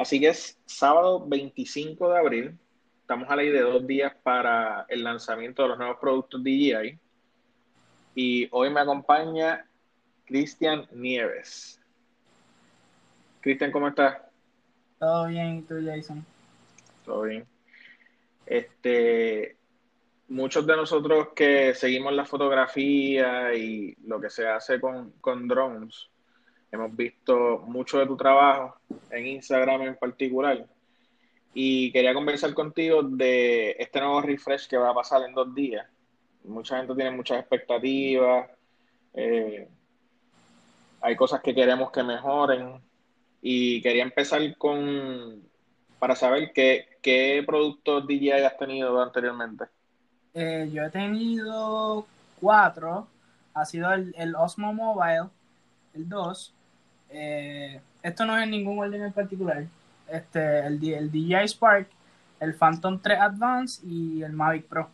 Así que es sábado 25 de abril. Estamos a ley de dos días para el lanzamiento de los nuevos productos DJI. Y hoy me acompaña Cristian Nieves. Cristian, ¿cómo estás? Todo bien, ¿y tú, Jason? Todo bien. Este, muchos de nosotros que seguimos la fotografía y lo que se hace con, con drones, hemos visto mucho de tu trabajo en Instagram en particular. Y quería conversar contigo de este nuevo refresh que va a pasar en dos días. Mucha gente tiene muchas expectativas. Eh, hay cosas que queremos que mejoren. Y quería empezar con, para saber qué, qué productos DJI has tenido anteriormente. Eh, yo he tenido cuatro. Ha sido el, el Osmo Mobile, el 2. Eh, esto no es en ningún orden en particular. Este, el, el DJI Spark, el Phantom 3 Advance y el Mavic Pro.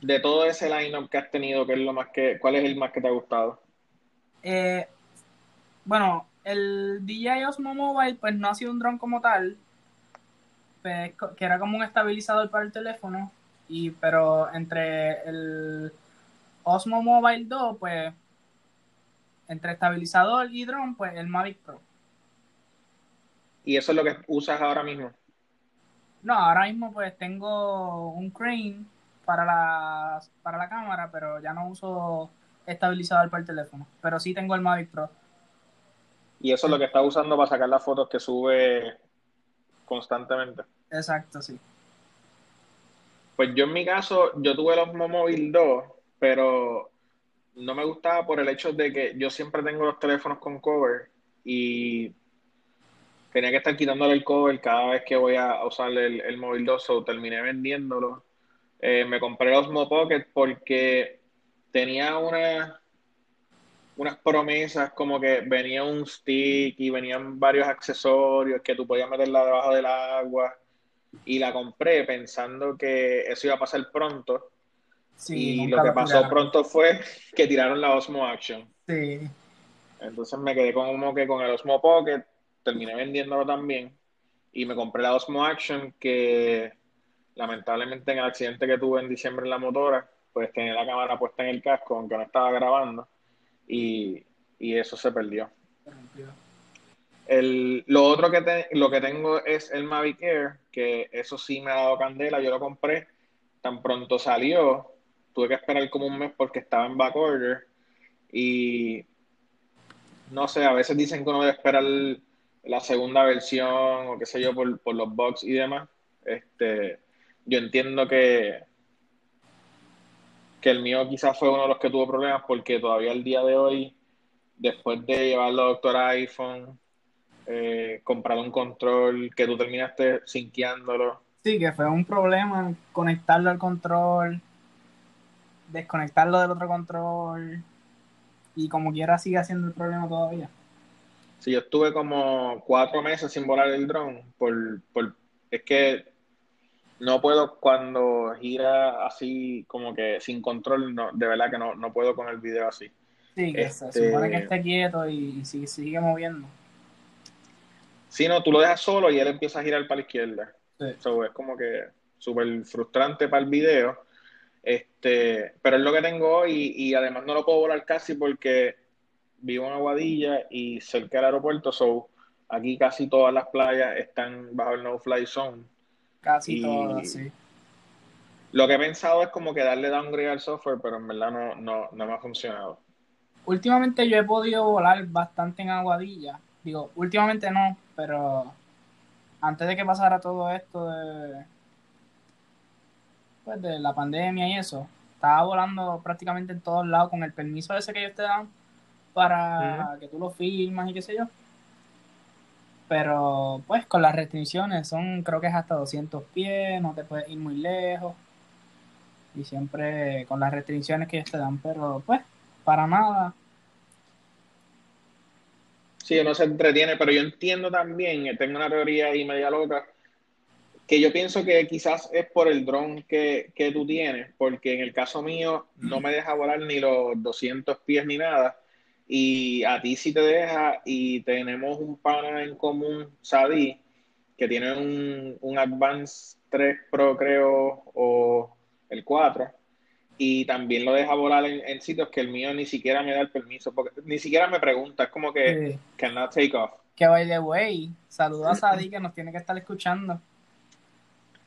De todo ese lineup que has tenido, ¿qué es lo más que, ¿cuál es el más que te ha gustado? Eh, bueno, el DJI Osmo Mobile, pues no ha sido un dron como tal, pues, que era como un estabilizador para el teléfono, y pero entre el Osmo Mobile 2, pues entre estabilizador y dron, pues el Mavic Pro. ¿Y eso es lo que usas ahora mismo? No, ahora mismo pues tengo un crane para la, para la cámara, pero ya no uso estabilizador para el teléfono. Pero sí tengo el Mavic Pro. Y eso es lo que estás usando para sacar las fotos que sube constantemente. Exacto, sí. Pues yo en mi caso, yo tuve el Osmo Mobile 2, pero no me gustaba por el hecho de que yo siempre tengo los teléfonos con cover y tenía que estar quitándole el cover cada vez que voy a usar el, el Mobile 2, o terminé vendiéndolo. Eh, me compré el Osmo Pocket porque tenía una, unas promesas como que venía un stick y venían varios accesorios que tú podías meterla debajo del agua y la compré pensando que eso iba a pasar pronto y lo que pasó pronto fue que tiraron la Osmo Action. Sí. Entonces me quedé como que con el Osmo Pocket, terminé vendiéndolo también y me compré la Osmo Action que lamentablemente en el accidente que tuve en diciembre en la motora, pues tenía la cámara puesta en el casco aunque no estaba grabando y, eso se perdió. El, lo otro que, lo que tengo es el Mavic Air, que eso sí me ha dado candela, yo lo compré, tan pronto salió, tuve que esperar como un mes porque estaba en back order y no sé, a veces dicen que uno debe esperar la segunda versión o qué sé yo por, por los bugs y demás. Este, yo entiendo que, que el mío quizás fue uno de los que tuvo problemas porque todavía el día de hoy, después de llevarlo a doctor iPhone, eh, comprar un control que tú terminaste sinqueándolo. Sí, que fue un problema conectarlo al control desconectarlo del otro control y como quiera sigue haciendo el problema todavía. Sí, yo estuve como cuatro meses sin volar el dron por, por es que no puedo cuando gira así como que sin control, no, de verdad que no, no puedo con el video así. Sí, que se este supone que esté quieto y, sigue, sigue moviendo. Sí, no, tú lo dejas solo y él empieza a girar para la izquierda. Sí. es como que súper frustrante para el video este, pero es lo que tengo hoy y además no lo puedo volar casi porque vivo en Aguadilla y cerca del aeropuerto, so aquí casi todas las playas están bajo el no fly zone. Casi todas, sí. Lo que he pensado es como que darle downgrade al software, pero en verdad no, no, no me ha funcionado. Últimamente yo he podido volar bastante en Aguadilla. Digo, últimamente no, pero antes de que pasara todo esto de, pues, de la pandemia y eso, estaba volando prácticamente en todos lados con el permiso ese que ellos te dan para que tú lo filmas y qué sé yo. Pero pues con las restricciones son creo que es hasta 200 pies, no te puedes ir muy lejos. Y siempre con las restricciones que ellos te dan, pero pues para nada. Sí, uno se entretiene, pero yo entiendo también, tengo una teoría ahí media loca, que yo pienso que quizás es por el dron que, que, tú tienes, porque en el caso mío no me deja volar ni los 200 pies ni nada, y a ti sí te deja y tenemos un pana en común, Sadi, que tiene un, un Advance 3 Pro creo o el 4 y también lo deja volar en, sitios que el mío ni siquiera me da el permiso, porque ni siquiera me pregunta, es como que sí. cannot take off. Que by the way, a Sadi que nos tiene que estar escuchando.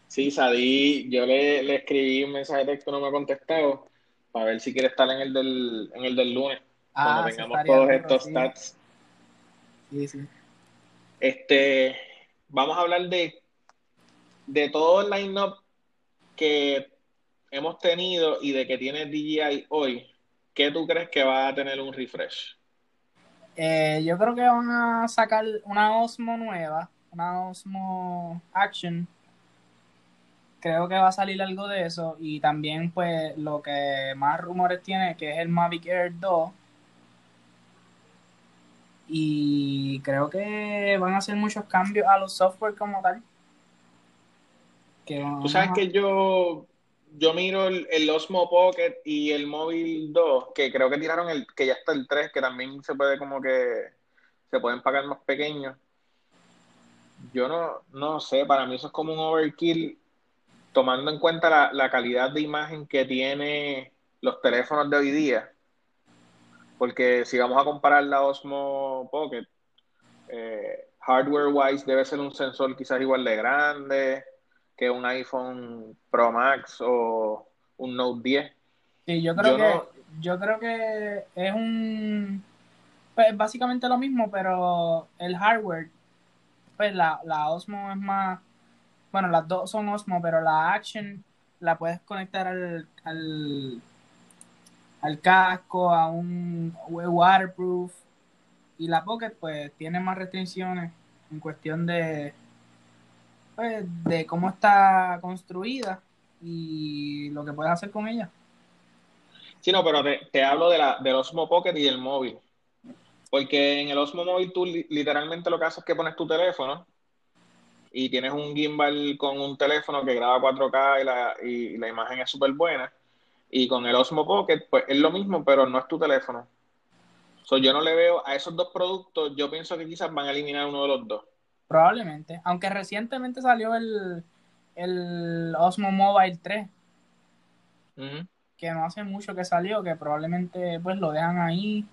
Sí, Sadi, yo le, le escribí un mensaje de texto, no me ha contestado, para ver si quiere estar en el del, en el del lunes, ah, cuando tengamos todos estos stats. Sí, sí. Este, vamos a hablar de, de todo el line-up que hemos tenido y de que tiene DJI hoy, ¿qué tú crees que va a tener un refresh? Eh, yo creo que van a sacar una Osmo nueva, una Osmo Action. Creo que va a salir algo de eso. Y también, pues, lo que más rumores tiene, que es el Mavic Air 2. Y creo que van a hacer muchos cambios a los software como tal. Tú sabes que yo yo miro el, Osmo Pocket y el Móvil 2, que creo que tiraron el, que ya está el 3, que también se puede como que, se pueden pagar más pequeños. Yo no, no sé, para mí eso es como un overkill, tomando en cuenta la, la calidad de imagen que tiene los teléfonos de hoy día. Porque si vamos a comparar la Osmo Pocket, eh, hardware wise debe ser un sensor quizás igual de grande, que un iPhone Pro Max o un Note 10. Sí, yo creo que yo creo que es un pues básicamente lo mismo, pero el hardware pues la, la Osmo es más bueno, las dos son Osmo, pero la Action la puedes conectar al, al, casco, a un waterproof y la Pocket pues tiene más restricciones en cuestión de pues, de cómo está construida y lo que puedes hacer con ella. Sí, no, pero te, hablo de la, del Osmo Pocket y el móvil. Porque en el Osmo Móvil tú literalmente lo que haces es que pones tu teléfono y tienes un gimbal con un teléfono que graba 4K y la, y la imagen es súper buena. Y con el Osmo Pocket, pues es lo mismo, pero no es tu teléfono. So, yo no le veo a esos dos productos, yo pienso que quizás van a eliminar uno de los dos. Probablemente. Aunque recientemente salió el, el Osmo Mobile 3. Que no hace mucho que salió, que probablemente pues lo dejan ahí.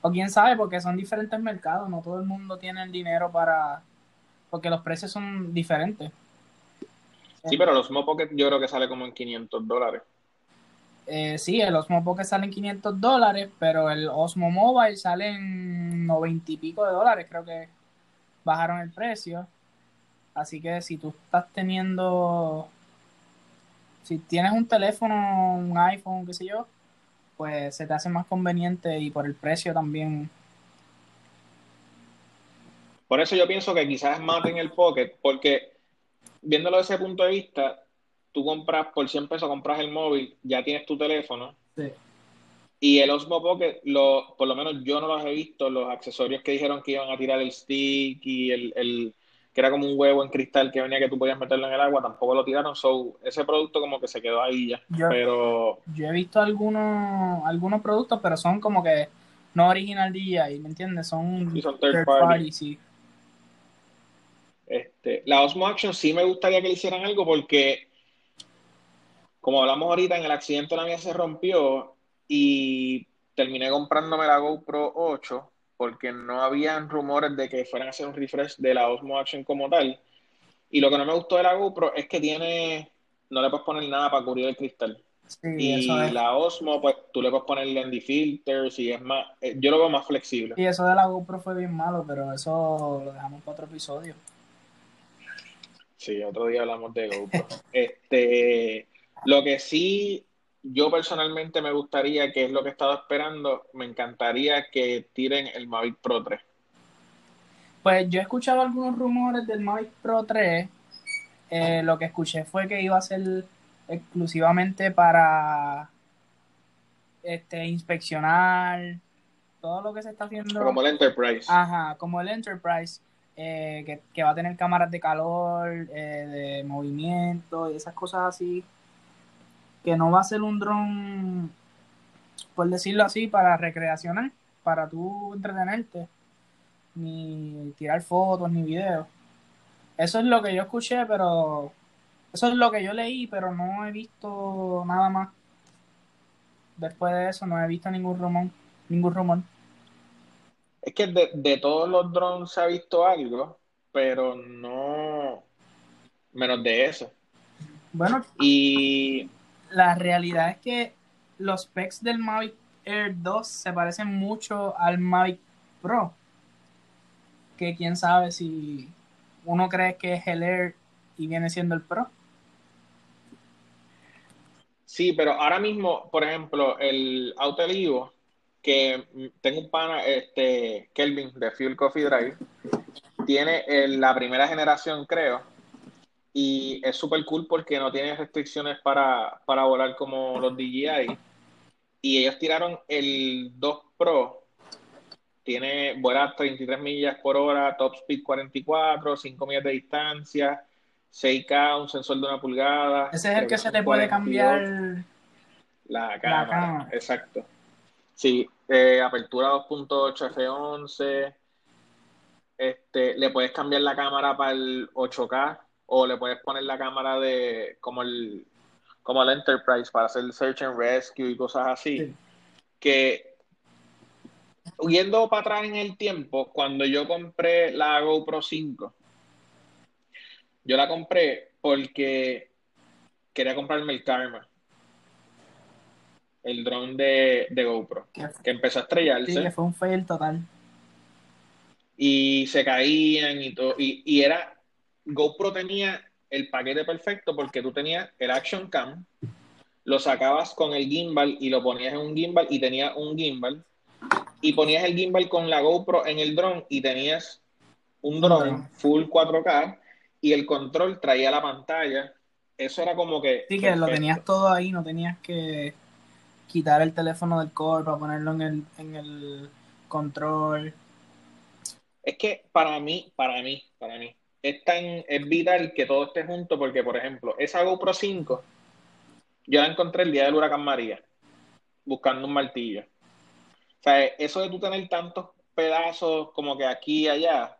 O quién sabe, porque son diferentes mercados. No todo el mundo tiene el dinero para. Porque los precios son diferentes. Sí, pero el Osmo Pocket yo creo que sale como en 500 dólares. Eh, sí, el Osmo Pocket sale en 500 dólares, pero el Osmo Mobile sale en 90 y pico de dólares, creo que bajaron el precio. Así que si tú estás teniendo, si tienes un teléfono, un iPhone, qué sé yo, pues se te hace más conveniente y por el precio también. Por eso yo pienso que quizás maten el Pocket, porque viéndolo desde ese punto de vista, tú compras por 100 pesos, compras el móvil, ya tienes tu teléfono. Sí. Y el Osmo Pocket, lo, por lo menos yo no los he visto, los accesorios que dijeron que iban a tirar el stick y el, el que era como un huevo en cristal que venía que tú podías meterlo en el agua, tampoco lo tiraron. So, ese producto como que se quedó ahí ya. Yo, pero yo he visto algunos, algunos productos, pero son como que no original DJI, ¿me entiendes? Son, son third, party. sí. Este, la Osmo Action sí me gustaría que le hicieran algo porque, como hablamos ahorita, en el accidente la mía se rompió y terminé comprándome la GoPro 8 porque no habían rumores de que fueran a hacer un refresh de la Osmo Action como tal. Y lo que no me gustó de la GoPro es que tiene, no le puedes poner nada para cubrir el cristal. y la Osmo, pues tú le puedes poner Lendy filters y es más, eh, yo lo veo más flexible. Y eso de la GoPro fue bien malo, pero eso lo dejamos para otro episodio. Sí, otro día hablamos de GoPro. este, lo que sí yo personalmente me gustaría, que es lo que he estado esperando, me encantaría que tiren el Mavic Pro 3. Pues yo he escuchado algunos rumores del Mavic Pro 3. Eh, lo que escuché fue que iba a ser exclusivamente para este inspeccionar todo lo que se está haciendo. Como el Enterprise. Ajá, como el Enterprise. Eh, que, va a tener cámaras de calor, eh, de movimiento y esas cosas así que no va a ser un dron, por decirlo así, para recreacional, para tú entretenerte, ni tirar fotos, ni videos. Eso es lo que yo escuché, pero eso es lo que yo leí, pero no he visto nada más. Después de eso no he visto ningún rumor, ningún rumor. Es que de, de todos los drones se ha visto algo, pero no menos de eso. Bueno, Y la realidad es que los specs del Mavic Air 2 se parecen mucho al Mavic Pro. Que quién sabe si uno cree que es el Air y viene siendo el Pro. sí, pero ahora mismo, por ejemplo, el Auto Evo, que tengo un pana, este, Kelvin, de Fuel Coffee Drive, tiene el- la primera generación, creo, y es súper cool porque no tiene restricciones para, para volar como los DJI. Y ellos tiraron el 2 Pro, tiene, vuela 33 millas por hora, top speed 44, 5 millas de distancia, 6K, un sensor de una pulgada. Ese es el que se te puede 48. cambiar. La cámara, cámara. exacto. Sí, eh, apertura 2.8 F11. Este, le puedes cambiar la cámara para el 8K o le puedes poner la cámara de como el como el Enterprise para hacer search and rescue y cosas así. Sí. Que yendo para atrás en el tiempo, cuando yo compré la GoPro 5, yo la compré porque quería comprarme el Karma, el drone de, de GoPro, Que, que empezó a sí, estrellarse que fue un fail total. y se caían y todo. Y, y era, GoPro tenía el paquete perfecto porque tú tenías el Action Cam, lo sacabas con el gimbal y lo ponías en un gimbal y tenías un gimbal y ponías el gimbal con la GoPro en el drone y tenías un drone full 4K y el control traía la pantalla. Eso era como que... Sí, que lo tenías todo ahí, no tenías que quitar el teléfono del core para ponerlo en el, en el control. Es que para mí, para mí, para mí, es tan, es vital que todo esté junto porque, por ejemplo, esa GoPro 5, yo la encontré el día del huracán María, buscando un martillo. O sea, eso de tú tener tantos pedazos como que aquí y allá,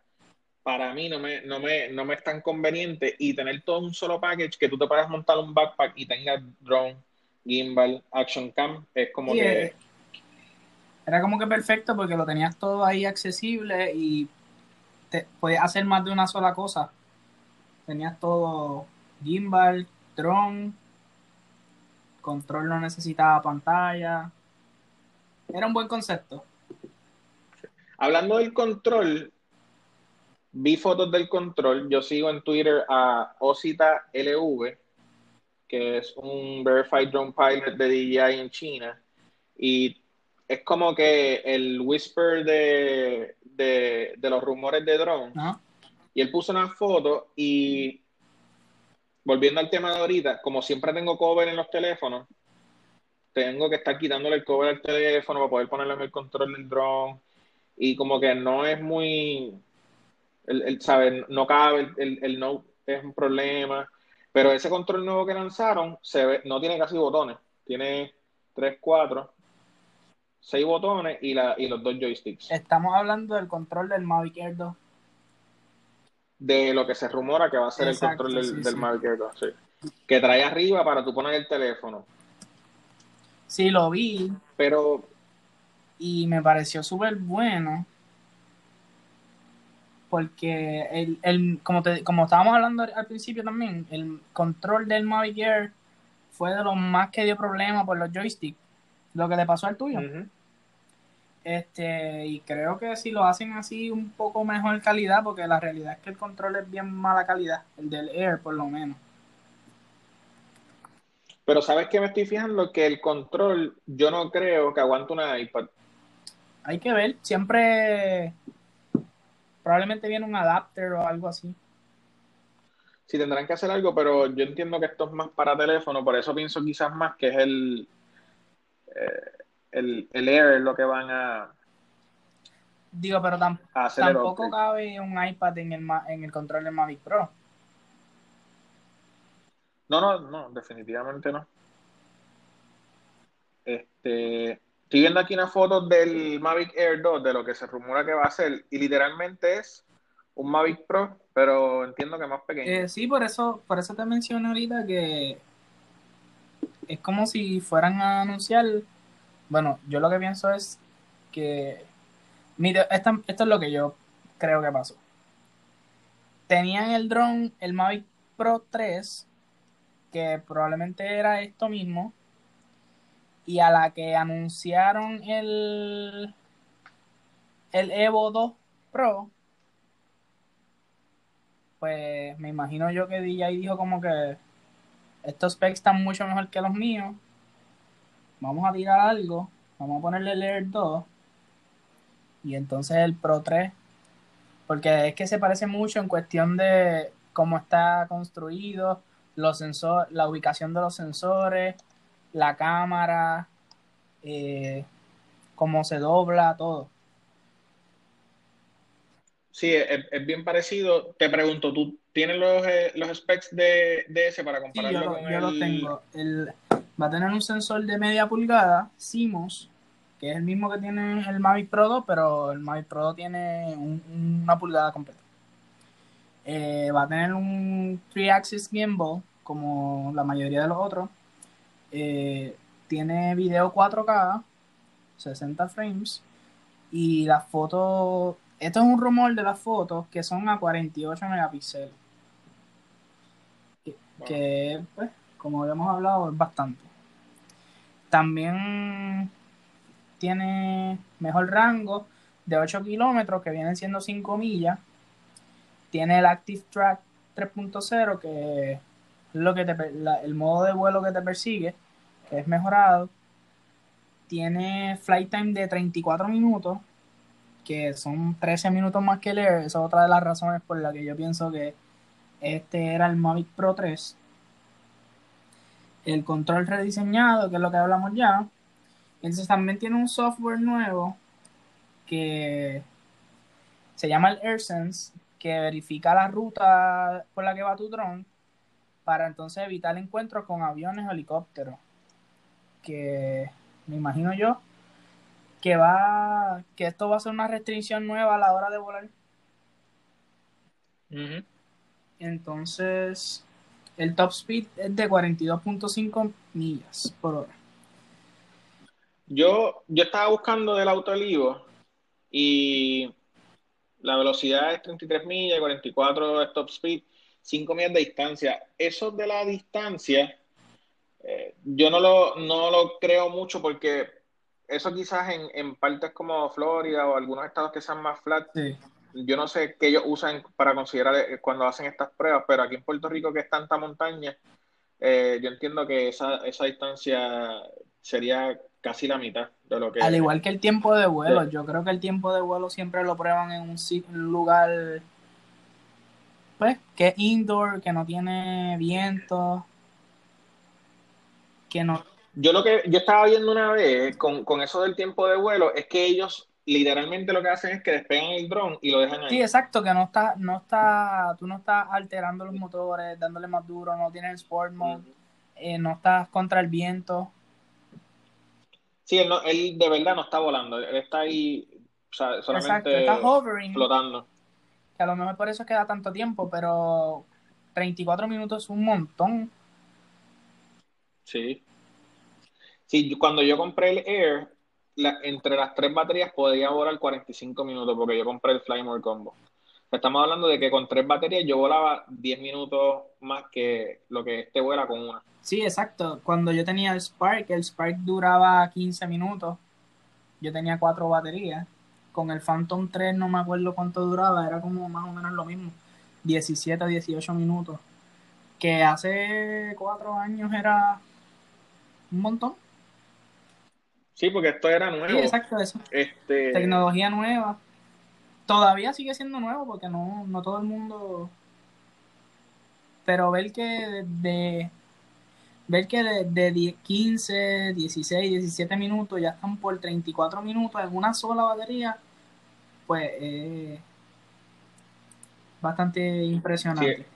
para mí no me, no me, no me es tan conveniente y tener todo un solo package que tú te puedas montar un backpack y tengas drone, gimbal, action cam, es como Sí, que... eh, Era como que perfecto porque lo tenías todo ahí accesible y te podías hacer más de una sola cosa. Tenías todo gimbal, drone, control no necesitaba pantalla. Era un buen concepto. Hablando del control, vi fotos del control. Yo sigo en Twitter a Osita LV, que es un Verified Drone Pilot de DJI en China. Y es como que el whisper de, de, de los rumores de drones. ¿no? Y él puso una foto y volviendo al tema de ahorita, como siempre tengo cover en los teléfonos, tengo que estar quitándole el cover al teléfono para poder ponerlo en el control del drone. Y como que no es muy, el, el, ¿sabe? No cabe, el, el, el Note es un problema. Pero ese control nuevo que lanzaron se ve, no tiene casi botones. Tiene 3, 4, 6 botones y, la, y los dos joysticks. Estamos hablando del control del Mavic Air 2. de lo que se rumora que va a ser Exacto, el control del, sí, del sí. Mavic Air 2, sí. Que trae arriba para tú poner el teléfono. Sí, lo vi Pero y me pareció súper bueno. Porque el, el, como, te, como estábamos hablando al principio también, el control del Mavic Air fue de los más que dio problema por los joysticks. Lo que le pasó al tuyo. Este, y creo que si lo hacen así un poco mejor calidad, porque la realidad es que el control es bien mala calidad, el del Air por lo menos. pero ¿sabes qué me estoy fijando? Que el control yo no creo que aguante una iPad. Hay que ver, siempre probablemente viene un adapter o algo así. Sí tendrán que hacer algo, pero yo entiendo que esto es más para teléfono, por eso pienso quizás más que es el, eh, el, el Air lo que van a, Digo, pero tam- a tampoco cabe un iPad en el, en el control del Mavic Pro. No, no, no, definitivamente no. Este, Estoy viendo aquí una foto del Mavic Air 2, de lo que se rumora que va a ser, y literalmente es un Mavic Pro, pero entiendo que más pequeño. Eh, sí, por eso, por eso te mencioné ahorita que es como si fueran a anunciar. Bueno, yo lo que pienso es que. Mira, esto, esto es lo que yo creo que pasó. Tenían el drone, el Mavic Pro 3, que probablemente era esto mismo. Y a la que anunciaron el, el Evo 2 Pro, pues me imagino yo que DJI dijo como que estos specs están mucho mejor que los míos. Vamos a tirar algo. Vamos a ponerle el Air 2. Y entonces el Pro 3. Porque es que se parece mucho en cuestión de cómo está construido, los la ubicación de los sensores, la cámara, eh, cómo se dobla, todo. Sí, es, bien parecido. Te pregunto, ¿tú tienes los, eh, los specs de, de, ese para compararlo sí, yo, con yo lo tengo. El, va a tener un sensor de media pulgada, CMOS, que es el mismo que tiene el Mavic Pro 2, pero el Mavic Pro 2 tiene una pulgada completa. Eh, va a tener un 3-axis gimbal, como la mayoría de los otros. Eh, tiene video 4K, 60 frames, y las fotos esto es un rumor de las fotos que son a 48 megapíxeles. Que, pues, como habíamos hablado, es bastante. También tiene mejor rango de 8 kilómetros, que vienen siendo 5 millas. Tiene el Active Track 3.0, que es lo que te, el modo de vuelo que te persigue, es mejorado. Tiene flight time de 34 minutos, que son 13 minutos más que el Air. Esa es otra de las razones por las que yo pienso que este era el Mavic Pro 3. El control rediseñado, que es lo que hablamos ya. Entonces también tiene un software nuevo que se llama el AirSense, que verifica la ruta por la que va tu drone para entonces evitar encuentros con aviones o helicópteros. Que me imagino yo que va que esto va a ser una restricción nueva a la hora de volar. Entonces, el top speed es de 42.5 millas por hora. Yo, yo estaba buscando del auto Olivo y la velocidad es 33 millas, 44 es top speed, 5 millas de distancia. Eso de la distancia, eh, yo no lo, no lo creo mucho porque eso quizás en, en, partes como Florida o algunos estados que sean más flat, yo no sé qué ellos usan para considerar eh, cuando hacen estas pruebas, pero aquí en Puerto Rico que es tanta montaña, eh, yo entiendo que esa, esa distancia sería casi la mitad de lo que... Al igual que el tiempo de vuelo, yo creo que el tiempo de vuelo siempre lo prueban en un lugar, pues, que es indoor, que no tiene viento, que no yo lo que yo estaba viendo una vez con, eso del tiempo de vuelo es que ellos literalmente lo que hacen es que despegan el dron y lo dejan ahí. Sí, exacto, que no está, no está, tú no estás alterando los motores, dándole más duro, no tienes sport mode, eh, no estás contra el viento. Sí, él, él, de verdad no está volando, él está ahí, o sea, solamente está hovering, flotando. Que a lo mejor por eso queda tanto tiempo, pero 34 minutos es un montón. Sí. Sí, cuando yo compré el Air, entre las tres baterías podía volar 45 minutos porque yo compré el Flymore Combo. Estamos hablando de que con tres baterías yo volaba 10 minutos más que lo que este vuela con una. Sí, exacto. Cuando yo tenía el Spark, el Spark duraba 15 minutos. Yo tenía cuatro baterías. Con el Phantom 3 no me acuerdo cuánto duraba, era como más o menos lo mismo. 17 a 18 minutos. Que hace cuatro años era un montón. Sí, porque esto era nuevo. Sí, exacto, eso. Este... Tecnología nueva. Todavía sigue siendo nuevo porque no, no todo el mundo. Pero ver que de, ver que de, de 15, 16, 17 minutos ya están por 34 minutos en una sola batería, pues eh, bastante impresionante.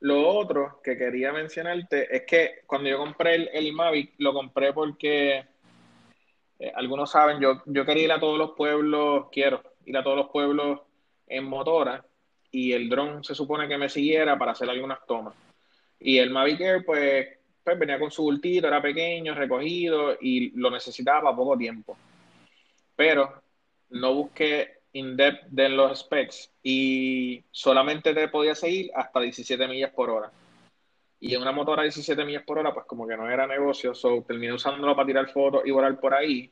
Lo otro que quería mencionarte es que cuando yo compré el, el Mavic, lo compré porque eh, algunos saben, yo, yo quería ir a todos los pueblos, quiero ir a todos los pueblos en motora y el dron se supone que me siguiera para hacer algunas tomas. Y el Mavic Air, pues, pues venía con su bultito, era pequeño, recogido y lo necesitaba poco tiempo. Pero no busqué in-depth de los specs y solamente te podía seguir hasta 17 millas por hora. Y en una motora a 17 millas por hora, pues como que no era negocio, so terminé usándolo para tirar fotos y volar por ahí.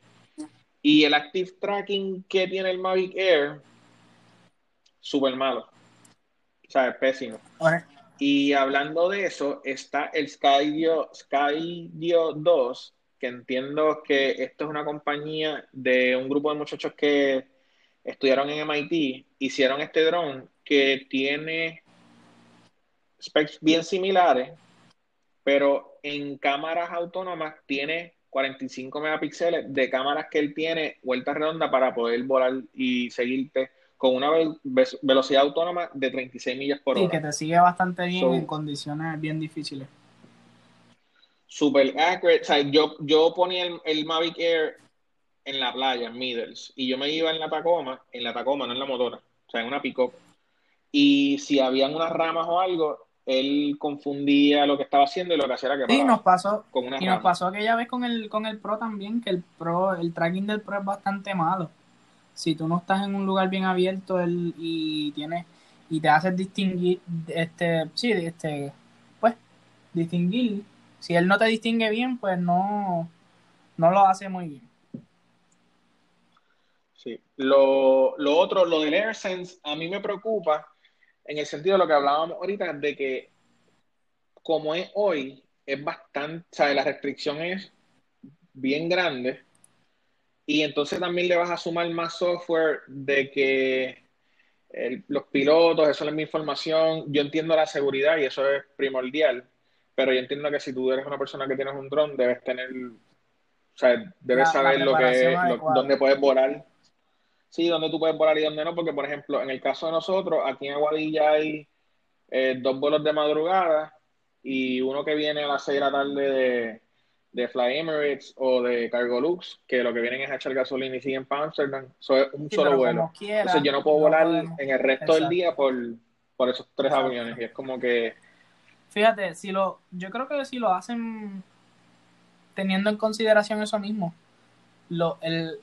Y el active tracking que tiene el Mavic Air, súper malo. O sea, es pésimo. Y hablando de eso, está el Skydio, Skydio 2, que entiendo que esto es una compañía de un grupo de muchachos que estudiaron en MIT, hicieron este dron que tiene specs bien similares, pero en cámaras autónomas tiene 45 megapíxeles de cámaras que él tiene vuelta redonda para poder volar y seguirte con una velocidad autónoma de 36 millas por hora. Sí, que te sigue bastante bien en condiciones bien difíciles. Super accurate. O sea, yo, yo ponía el, el, Mavic Air en la playa, en Middles, y yo me iba en la Tacoma, en la Tacoma, no en la motora, o sea, en una pick Y si habían unas ramas o algo, él confundía lo que estaba haciendo y lo que hacía era que sí, nos pasó con una y nos pasó aquella vez con el con el Pro también que el Pro el tracking del Pro es bastante malo. Si tú no estás en un lugar bien abierto el, y tienes y te haces distinguir este sí este pues distinguir. Si él no te distingue bien pues no no lo hace muy bien sí lo, lo otro lo del AirSense a mí me preocupa en el sentido de lo que hablábamos ahorita de que como es hoy es bastante o sea la restricción es bien grande y entonces también le vas a sumar más software de que los pilotos, eso es mi información. Yo entiendo la seguridad y eso es primordial, pero yo entiendo que si tú eres una persona que tienes un dron, debes tener, o sea, debes saber lo que, dónde puedes volar. Sí, dónde tú puedes volar y dónde no, porque por ejemplo, en el caso de nosotros, aquí en Aguadilla hay eh, dos vuelos de madrugada y uno que viene a las 6 de la tarde de, de Fly Emirates o de Cargolux, que lo que vienen es a echar gasolina y siguen para Amsterdam. Eso es un solo vuelo. Entonces yo no puedo volar en el resto del día por, por esos tres aviones. Y es como que. Fíjate, si lo, yo creo que si lo hacen teniendo en consideración eso mismo, lo, el,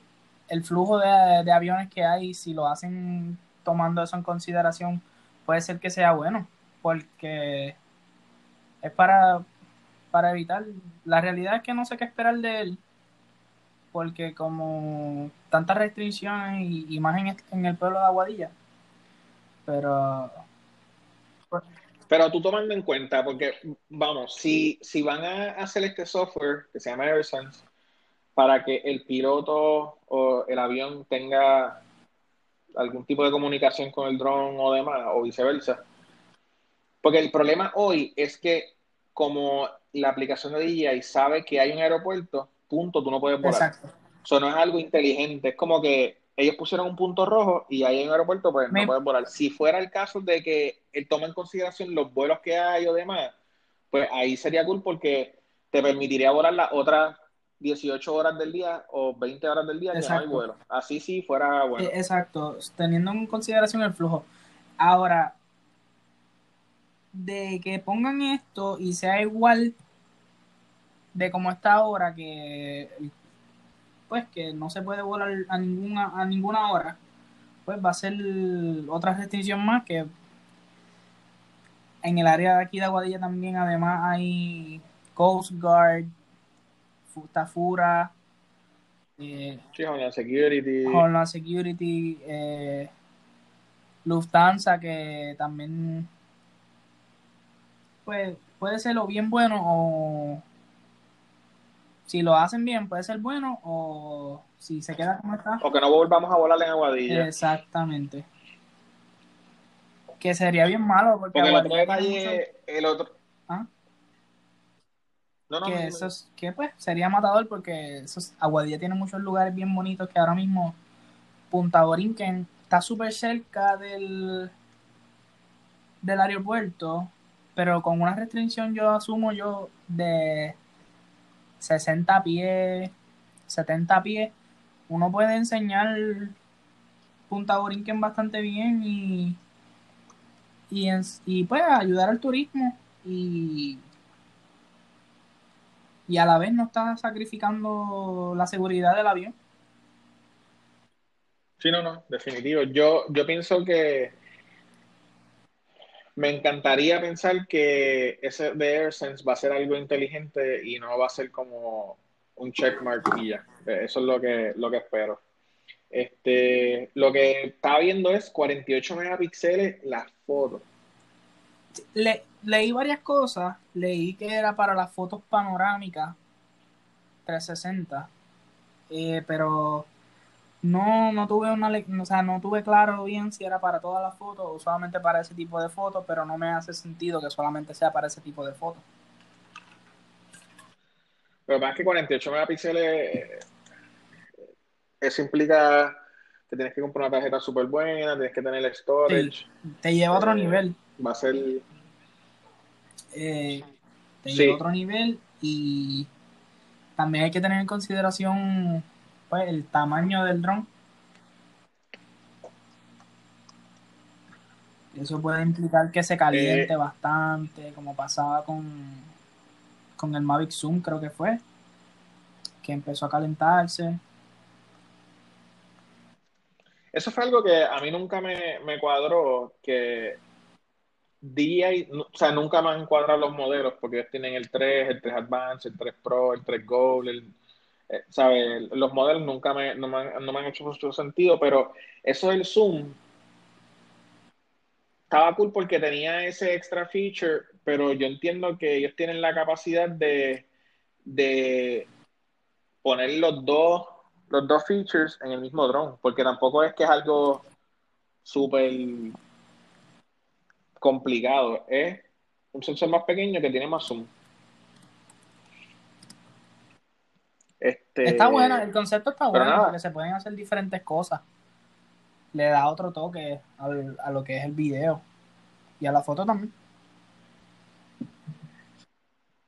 el flujo de, de aviones que hay, si lo hacen tomando eso en consideración, puede ser que sea bueno, porque es para para evitar. La realidad es que no sé qué esperar de él, porque como tantas restricciones y, más en, el pueblo de Aguadilla, pero... Pero tú tomando en cuenta, porque vamos, si, si van a hacer este software que se llama AirSense, para que el piloto o el avión tenga algún tipo de comunicación con el dron o demás, o viceversa. Porque el problema hoy es que como la aplicación de DJI sabe que hay un aeropuerto, punto, tú no puedes volar. Exacto. Eso no es algo inteligente, es como que ellos pusieron un punto rojo y ahí hay un aeropuerto, pues no puedes volar. Si fuera el caso de que él tome en consideración los vuelos que hay o demás, pues ahí sería cool porque te permitiría volar las otras 18 horas del día o 20 horas del día que no hay vuelo. Así sí fuera bueno. E, exacto, teniendo en consideración el flujo. Ahora, de que pongan esto y sea igual de como está ahora, que pues que no se puede volar a ninguna, a ninguna hora, pues va a ser otra restricción más que en el área de aquí de Aguadilla también además hay Coast Guard, Tafura, eh, Security, Homeland Security, eh, Lufthansa que también pues puede ser lo bien bueno o si lo hacen bien puede ser bueno o si se queda como está. O que no volvamos a volar en Aguadilla. Exactamente. Que sería bien malo porque, el otro detalle, el otro... ¿Ah? No, no, que eso es, que pues sería matador porque esos, Aguadilla tiene muchos lugares bien bonitos que ahora mismo Punta Borinquen está súper cerca del del aeropuerto pero con una restricción yo asumo yo de 60 pies, 70 pies, uno puede enseñar Punta Borinquen bastante bien y, y, y pues ayudar al turismo y, y a la vez no está sacrificando la seguridad del avión. Sí, no, no, definitivo. Yo, yo pienso que me encantaría pensar que ese de AirSense va a ser algo inteligente y no va a ser como un checkmark y ya. Eso es lo que, lo que espero. Este, lo que está viendo es 48 megapíxeles las fotos. Le, leí varias cosas. Leí que era para las fotos panorámicas 360. Eh, pero no, no tuve una, o sea, no tuve claro bien si era para todas las fotos o solamente para ese tipo de fotos, pero no me hace sentido que solamente sea para ese tipo de fotos. Pero más que 48 megapíxeles, eh, eso implica que tienes que comprar una tarjeta súper buena, tienes que tener el storage. te lleva a otro eh, nivel. Va a ser... Eh, te otro nivel y también hay que tener en consideración pues, el tamaño del dron. Eso puede implicar que se caliente eh, bastante, como pasaba con, con el Mavic Zoom, creo que fue, que empezó a calentarse. Eso fue algo que a mí nunca me, me cuadró, que DJI, o sea, nunca me han cuadrado los modelos, porque ellos tienen el 3, el 3 Advance, el 3 Pro, el 3 Gold, el eh, Los modelos nunca me, no, me han, no me han hecho mucho sentido, pero eso del zoom estaba cool porque tenía ese extra feature, pero yo entiendo que ellos tienen la capacidad de, de poner los dos, los dos features en el mismo drone, porque tampoco es que es algo súper complicado, es un sensor más pequeño que tiene más zoom. Este, está bueno, el concepto está bueno, porque se pueden hacer diferentes cosas. Le da otro toque a lo que es el video y a la foto también.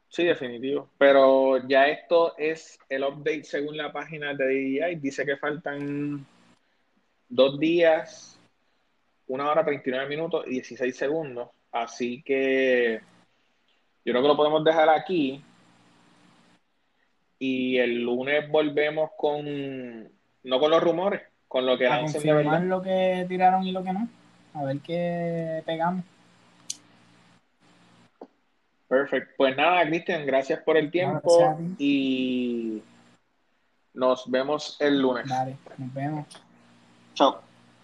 Sí, definitivo. Pero ya esto es el update según la página de DJI. Dice que faltan dos días, una hora 39 minutos y 16 segundos. Así que yo creo que lo podemos dejar aquí y el lunes volvemos con, no con los rumores, con lo que a confirmar lo que tiraron y lo que no, a ver qué pegamos. Perfecto. Pues nada, Cristian, gracias por el tiempo y nos vemos el lunes. Dale, nos vemos. Chao.